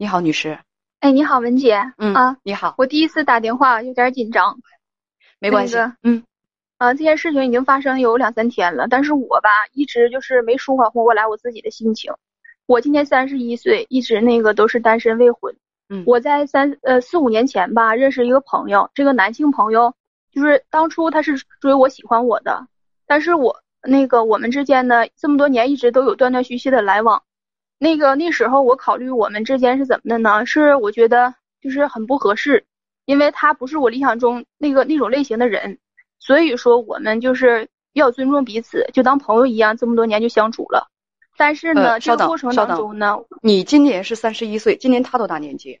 你好，女士。哎，你好，文姐。嗯啊，你好，我第一次打电话有点紧张。没关系。那个嗯啊，这件事情已经发生有两三天了，但是我吧一直就是没舒缓过来我自己的心情。我今年三十一岁，一直那个都是单身未婚。嗯我在三呃四五年前吧认识一个朋友，这个男性朋友就是当初他是追我喜欢我的，但是我那个我们之间呢这么多年一直都有断断续续的来往。那个那时候我考虑我们之间是怎么的呢？是我觉得就是很不合适，因为他不是我理想中那个那种类型的人，所以说我们就是比较尊重彼此，就当朋友一样，这么多年就相处了。但是呢，呃这个过程当中呢，你今年是三十一岁，今年他多大年纪？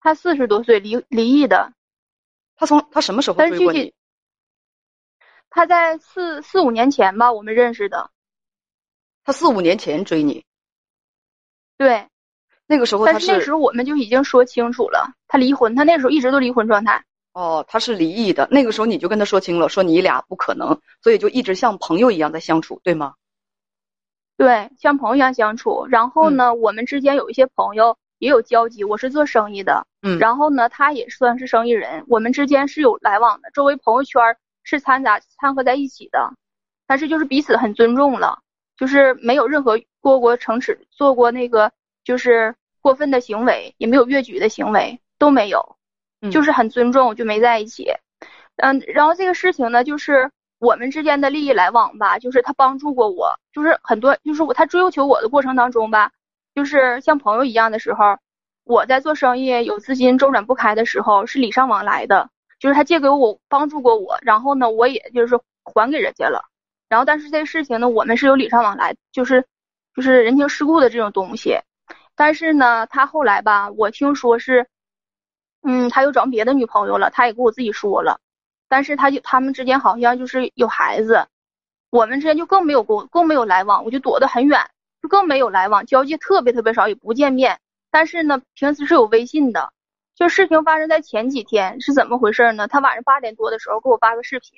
他四十多岁，离离异的，他从他什么时候但是具体追过你？他在四四五年前吧，我们认识的，他四五年前追你，对。那个时候他但是那时候我们就已经说清楚了，他离婚，他那时候一直都离婚状态。哦，他是离异的。那个时候你就跟他说清了，说你俩不可能，所以就一直像朋友一样在相处，对吗？对，像朋友一样相处。然后嗯呢，我们之间有一些朋友也有交集。我是做生意的，嗯然后呢，他也算是生意人，我们之间是有来往的，周围朋友圈是掺杂掺和在一起的。但是就是彼此很尊重了，就是没有任何过过城池，做过那个就是过分的行为，也没有越矩的行为，都没有。嗯就是很尊重，就没在一起。嗯，然后这个事情呢，就是我们之间的利益来往吧，就是他帮助过我，就是很多，就是我他追求我的过程当中吧，就是像朋友一样的时候，我在做生意有资金周转不开的时候，是礼尚往来的，就是他借给我帮助过我，然后呢，我也就是还给人家了。然后但是这个事情呢，我们是有礼尚往来，就是就是人情世故的这种东西。但是呢，他后来吧，我听说是。嗯，他又找别的女朋友了，他也跟我自己说了，但是他就他们之间好像就是有孩子，我们之间就更没有沟，更没有来往，我就躲得很远，就更没有来往，交际特别特别少，也不见面。但是呢，平时是有微信的。就事情发生在前几天是怎么回事呢？他晚上八点多的时候给我发个视频，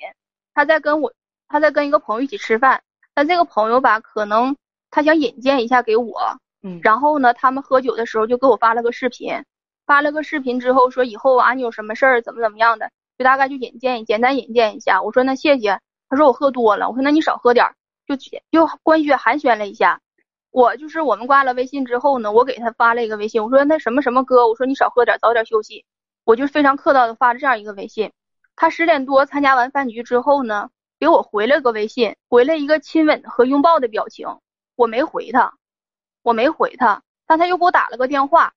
他在跟我他在跟一个朋友一起吃饭，但这个朋友吧，可能他想引荐一下给我，嗯然后呢，他们喝酒的时候就给我发了个视频。发了个视频之后说以后啊你有什么事儿怎么怎么样的，就大概就引荐简单引荐一下。我说那谢谢。他说我喝多了。我说那你少喝点儿，就就官宣寒暄了一下。我就是我们挂了微信之后呢，我给他发了一个微信，我说那什么什么哥，我说你少喝点，早点休息。我就非常客套的发了这样一个微信。他十点多参加完饭局之后呢，给我回了个微信，回了一个亲吻和拥抱的表情。我没回他，我没回他，但他又给我打了个电话。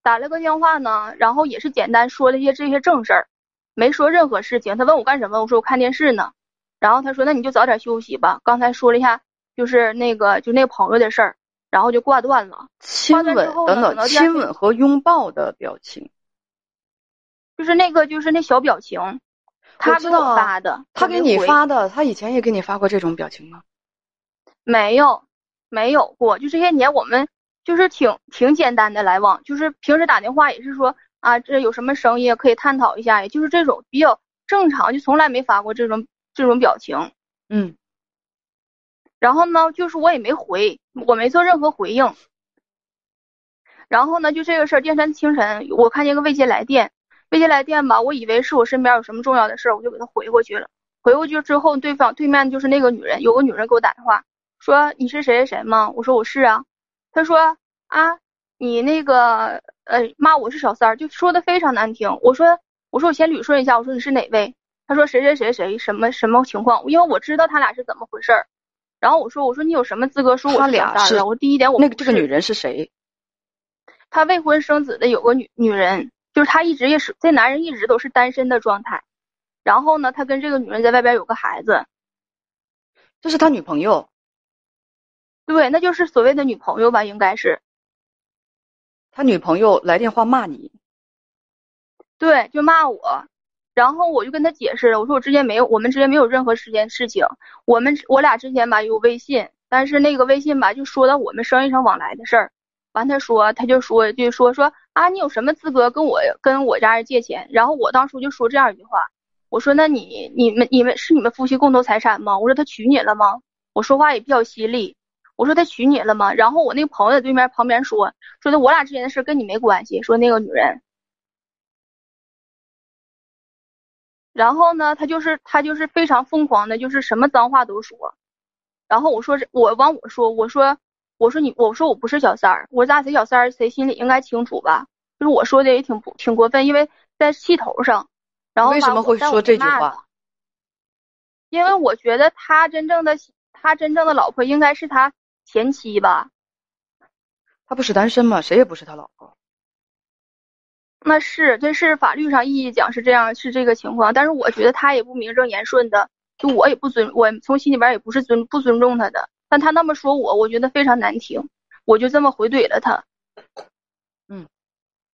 打了个电话呢，然后也是简单说了一些这些正事儿，没说任何事情。他问我干什么，我说我看电视呢。然后他说那你就早点休息吧。刚才说了一下就是那个就那个朋友的事儿，然后就挂断了。亲吻等等，亲吻和拥抱的表情，就是那个就是那小表情，他给我发的，他给你发的，他以前也给你发过这种表情吗？没有没有过，就这些年我们就是挺挺简单的来往，就是平时打电话也是说啊这有什么生意可以探讨一下，也就是这种比较正常，就从来没发过这种这种表情。嗯然后呢，就是我也没回，我没做任何回应。然后呢，就这个事儿，第二天清晨我看见个未接来电，未接来电吧，我以为是我身边有什么重要的事儿，我就给他回过去了。回过去之后，对方对面就是那个女人，有个女人给我打电话说你是谁谁谁吗？我说我是啊。他说啊，你那个呃骂我是小三儿，就说的非常难听。我说我说我先捋顺一下，我说你是哪位？他说谁谁谁谁什么什么情况？因为我知道他俩是怎么回事儿。然后我说我说你有什么资格说我他是俩是小三儿啊？我第一点我那个这个女人是谁？他未婚生子的有个女女人，就是他一直也是这男人一直都是单身的状态。然后呢，他跟这个女人在外边有个孩子，这是他女朋友，对，那就是所谓的女朋友吧，应该是他女朋友来电话骂你，对，就骂我。然后我就跟他解释了，我说我之间没有，我们之间没有任何时间事情，我们我俩之前吧有微信，但是那个微信吧就说到我们生意上往来的事儿。完他说他就说就说说啊，你有什么资格跟我跟我家人借钱？然后我当初就说这样一句话，我说那你你们你们是你们夫妻共同财产吗？我说他娶你了吗？我说话也比较犀利，我说他娶你了吗？然后我那个朋友在对面旁边说，说的我俩之间的事跟你没关系。说那个女人，然后呢，他就是他就是非常疯狂的，就是什么脏话都说。然后我说我往我说，我说我说你我说我不是小三儿，我说咱俩谁小三儿谁心里应该清楚吧？就是我说的也挺不挺过分，因为在气头上。然后为什么会说这句话？因为我觉得他真正的他真正的老婆应该是他前妻吧？他不是单身吗？谁也不是他老婆。那是这是法律上意义讲是这样是这个情况，但是我觉得他也不名正言顺的，就我也不尊我从心里边也不是尊不尊重他的，但他那么说我，我觉得非常难听，我就这么回怼了他。嗯，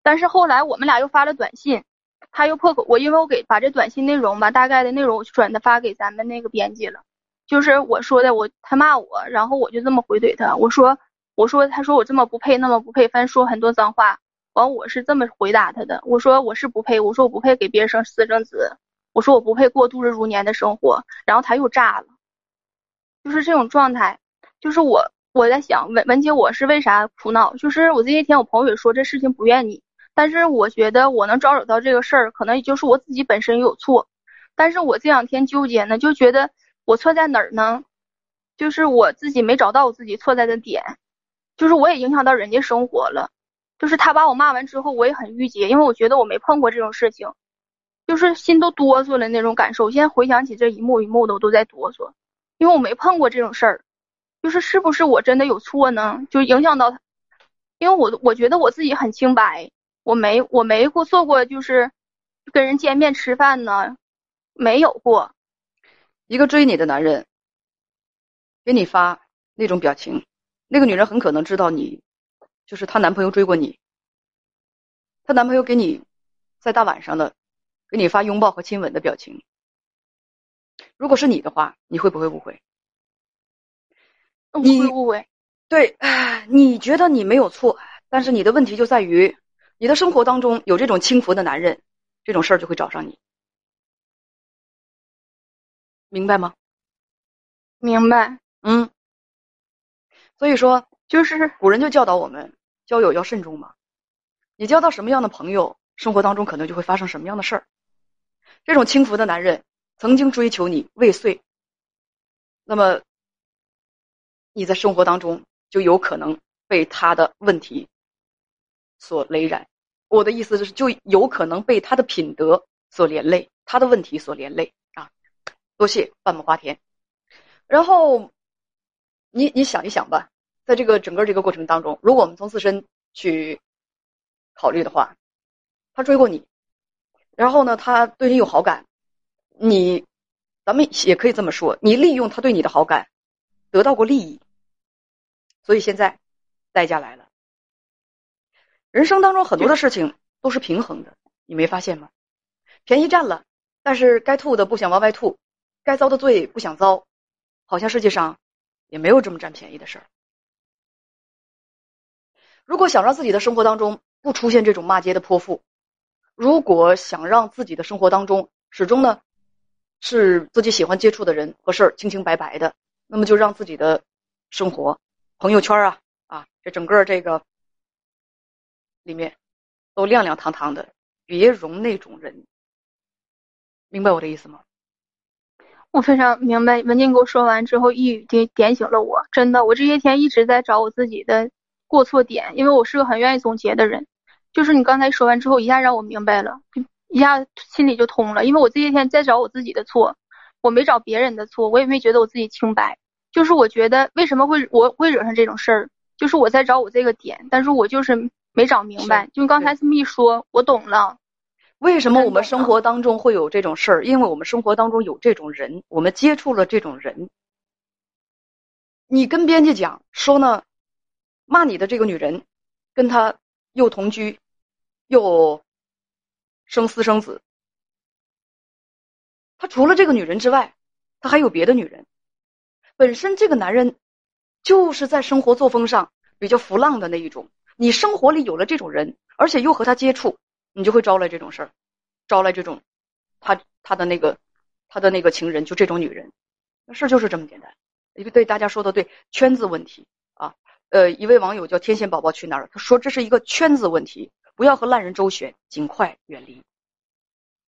但是后来我们俩又发了短信。他又破口，我因为我给把这短信内容吧，大概的内容转的发给咱们那个编辑了，就是我说的，我他骂我，然后我就这么回怼他，我说我说他说我这么不配，那么不配，反正说很多脏话，完我是这么回答他的，我说我是不配，我说我不配给别人生私生子，我说我不配过度日如年的生活，然后他又炸了，就是这种状态，就是我我在想文文姐我是为啥苦恼，就是我这些天我朋友也说这事情不怨你。但是我觉得我能招惹到这个事儿，可能也就是我自己本身有错。但是我这两天纠结呢，就觉得我错在哪儿呢？就是我自己没找到我自己错在的点，就是我也影响到人家生活了。就是他把我骂完之后，我也很郁结，因为我觉得我没碰过这种事情，就是心都哆嗦了那种感受。现在回想起这一幕一幕的，我都在哆嗦，因为我没碰过这种事儿。就是是不是我真的有错呢？就影响到他，因为我我觉得我自己很清白。我没我没过做过，就是跟人见面吃饭呢，没有过。一个追你的男人给你发那种表情，那个女人很可能知道你就是她男朋友追过你，她男朋友给你在大晚上的给你发拥抱和亲吻的表情。如果是你的话，你会不会误会？你会误会？对，你觉得你没有错，但是你的问题就在于。你的生活当中有这种轻浮的男人，这种事儿就会找上你，明白吗？明白。嗯。所以说，就是古人就教导我们，交友要慎重嘛。你交到什么样的朋友，生活当中可能就会发生什么样的事儿。这种轻浮的男人曾经追求你未遂，那么你在生活当中就有可能被他的问题所累染。我的意思是，就有可能被他的品德所连累，他的问题所连累啊！多谢半亩花田。然后，你你想一想吧，在这个整个这个过程当中，如果我们从自身去考虑的话，他追过你，然后呢，他对你有好感，你，咱们也可以这么说，你利用他对你的好感，得到过利益，所以现在代价来了。人生当中很多的事情都是平衡的，你没发现吗？便宜占了，但是该吐的不想往外吐，该遭的罪不想遭，好像世界上也没有这么占便宜的事儿。如果想让自己的生活当中不出现这种骂街的泼妇，如果想让自己的生活当中始终呢是自己喜欢接触的人和事儿清清白白的，那么就让自己的生活、朋友圈啊啊，这整个这个。里面都亮亮堂堂的，别容那种人，明白我的意思吗？我非常明白。文静给我说完之后，一语点点醒了我。真的，我这些天一直在找我自己的过错点，因为我是个很愿意总结的人。就是你刚才说完之后，一下让我明白了，一下心里就通了。因为我这些天在找我自己的错，我没找别人的错，我也没觉得我自己清白。就是我觉得为什么会我会惹上这种事儿，就是我在找我这个点，但是我就是。没找明白，就刚才这么一说，我懂了。为什么我们生活当中会有这种事儿？因为我们生活当中有这种人，我们接触了这种人。你跟编辑讲说呢，骂你的这个女人，跟他又同居，又生私生子。他除了这个女人之外，他还有别的女人。本身这个男人就是在生活作风上比较浮浪的那一种。你生活里有了这种人，而且又和他接触，你就会招来这种事儿，招来这种，他他的那个他的那个情人，就这种女人，那事儿就是这么简单。一个对大家说的对，圈子问题啊。呃，一位网友叫天线宝宝去哪儿？他说这是一个圈子问题，不要和烂人周旋，尽快远离。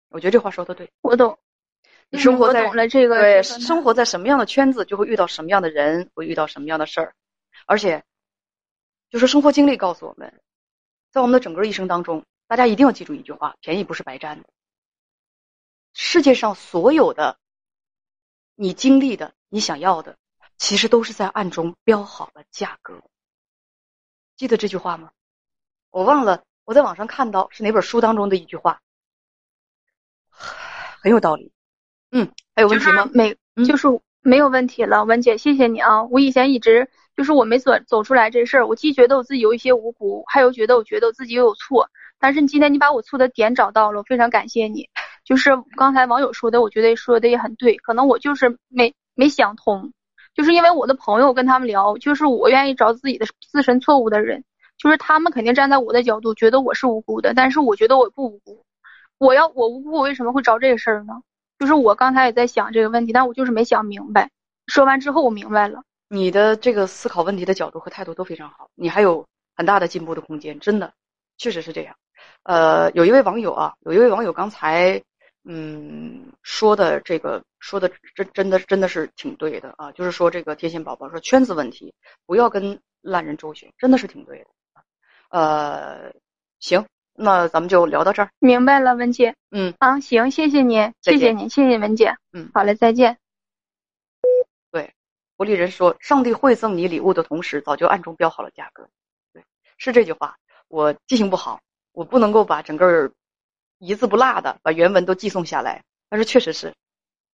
我觉得这话说的对，我懂。你生活在这个对生活在什么样的圈子，就会遇到什么样的人，会遇到什么样的事儿，而且就是生活经历告诉我们，在我们的整个一生当中，大家一定要记住一句话：便宜不是白占的。世界上所有的你经历的、你想要的，其实都是在暗中标好了价格。记得这句话吗？我忘了，我在网上看到是哪本书当中的一句话，很有道理。嗯，还有问题吗？没嗯就是没有问题了，文姐，谢谢你啊！我以前一直就是我没走走出来这事儿，我既觉得我自己有一些无辜，还有觉得我觉得我自己又有错。但是你今天你把我错的点找到了，我非常感谢你。就是刚才网友说的，我觉得说的也很对，可能我就是没没想通，就是因为我的朋友跟他们聊，就是我愿意找自己的自身错误的人，就是他们肯定站在我的角度觉得我是无辜的，但是我觉得我不无辜。我要我无辜，我为什么会找这个事儿呢？就是我刚才也在想这个问题，但我就是没想明白。说完之后我明白了，你的这个思考问题的角度和态度都非常好，你还有很大的进步的空间，真的，确实是这样。呃，有一位网友啊，有一位网友刚才嗯说的这个说的真真的真的是挺对的啊，就是说这个贴心宝宝说圈子问题，不要跟烂人周旋，真的是挺对的。呃，行，那咱们就聊到这儿。明白了，文姐。嗯，啊，行，谢谢您，谢谢您，谢谢文姐。嗯，好嘞，再见。对狐狸人说：“上帝会赠你礼物的同时，早就暗中标好了价格。”对，是这句话。我记性不好，我不能够把整个一字不落的把原文都寄送下来，但是确实是